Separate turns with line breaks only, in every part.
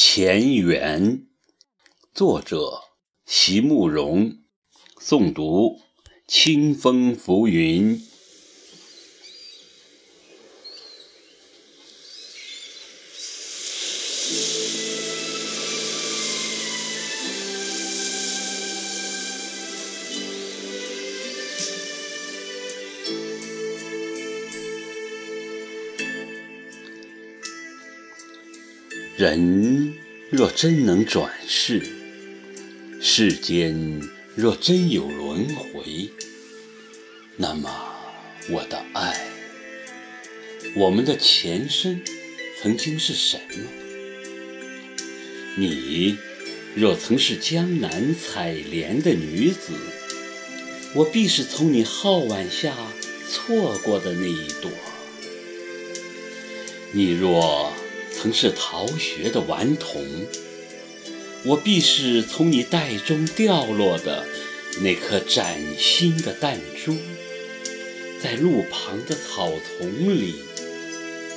前缘，作者席慕容，诵读清风浮云。人若真能转世，世间若真有轮回，那么我的爱，我们的前身曾经是什么？你若曾是江南采莲的女子，我必是从你皓腕下错过的那一朵。你若曾是逃学的顽童，我必是从你袋中掉落的那颗崭新的弹珠，在路旁的草丛里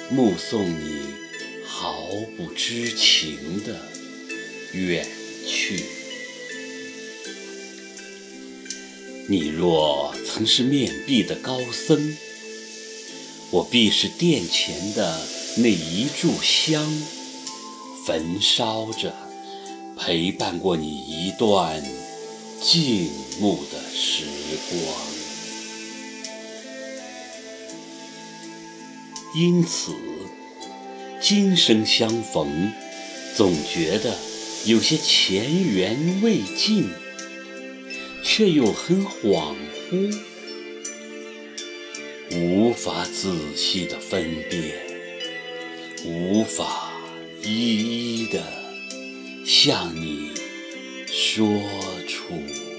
目送你毫不知情的远去。你若曾是面壁的高僧，我必是殿前的。那一炷香，焚烧着，陪伴过你一段静穆的时光。因此，今生相逢，总觉得有些前缘未尽，却又很恍惚，无法仔细的分辨。无法一一的向你说出。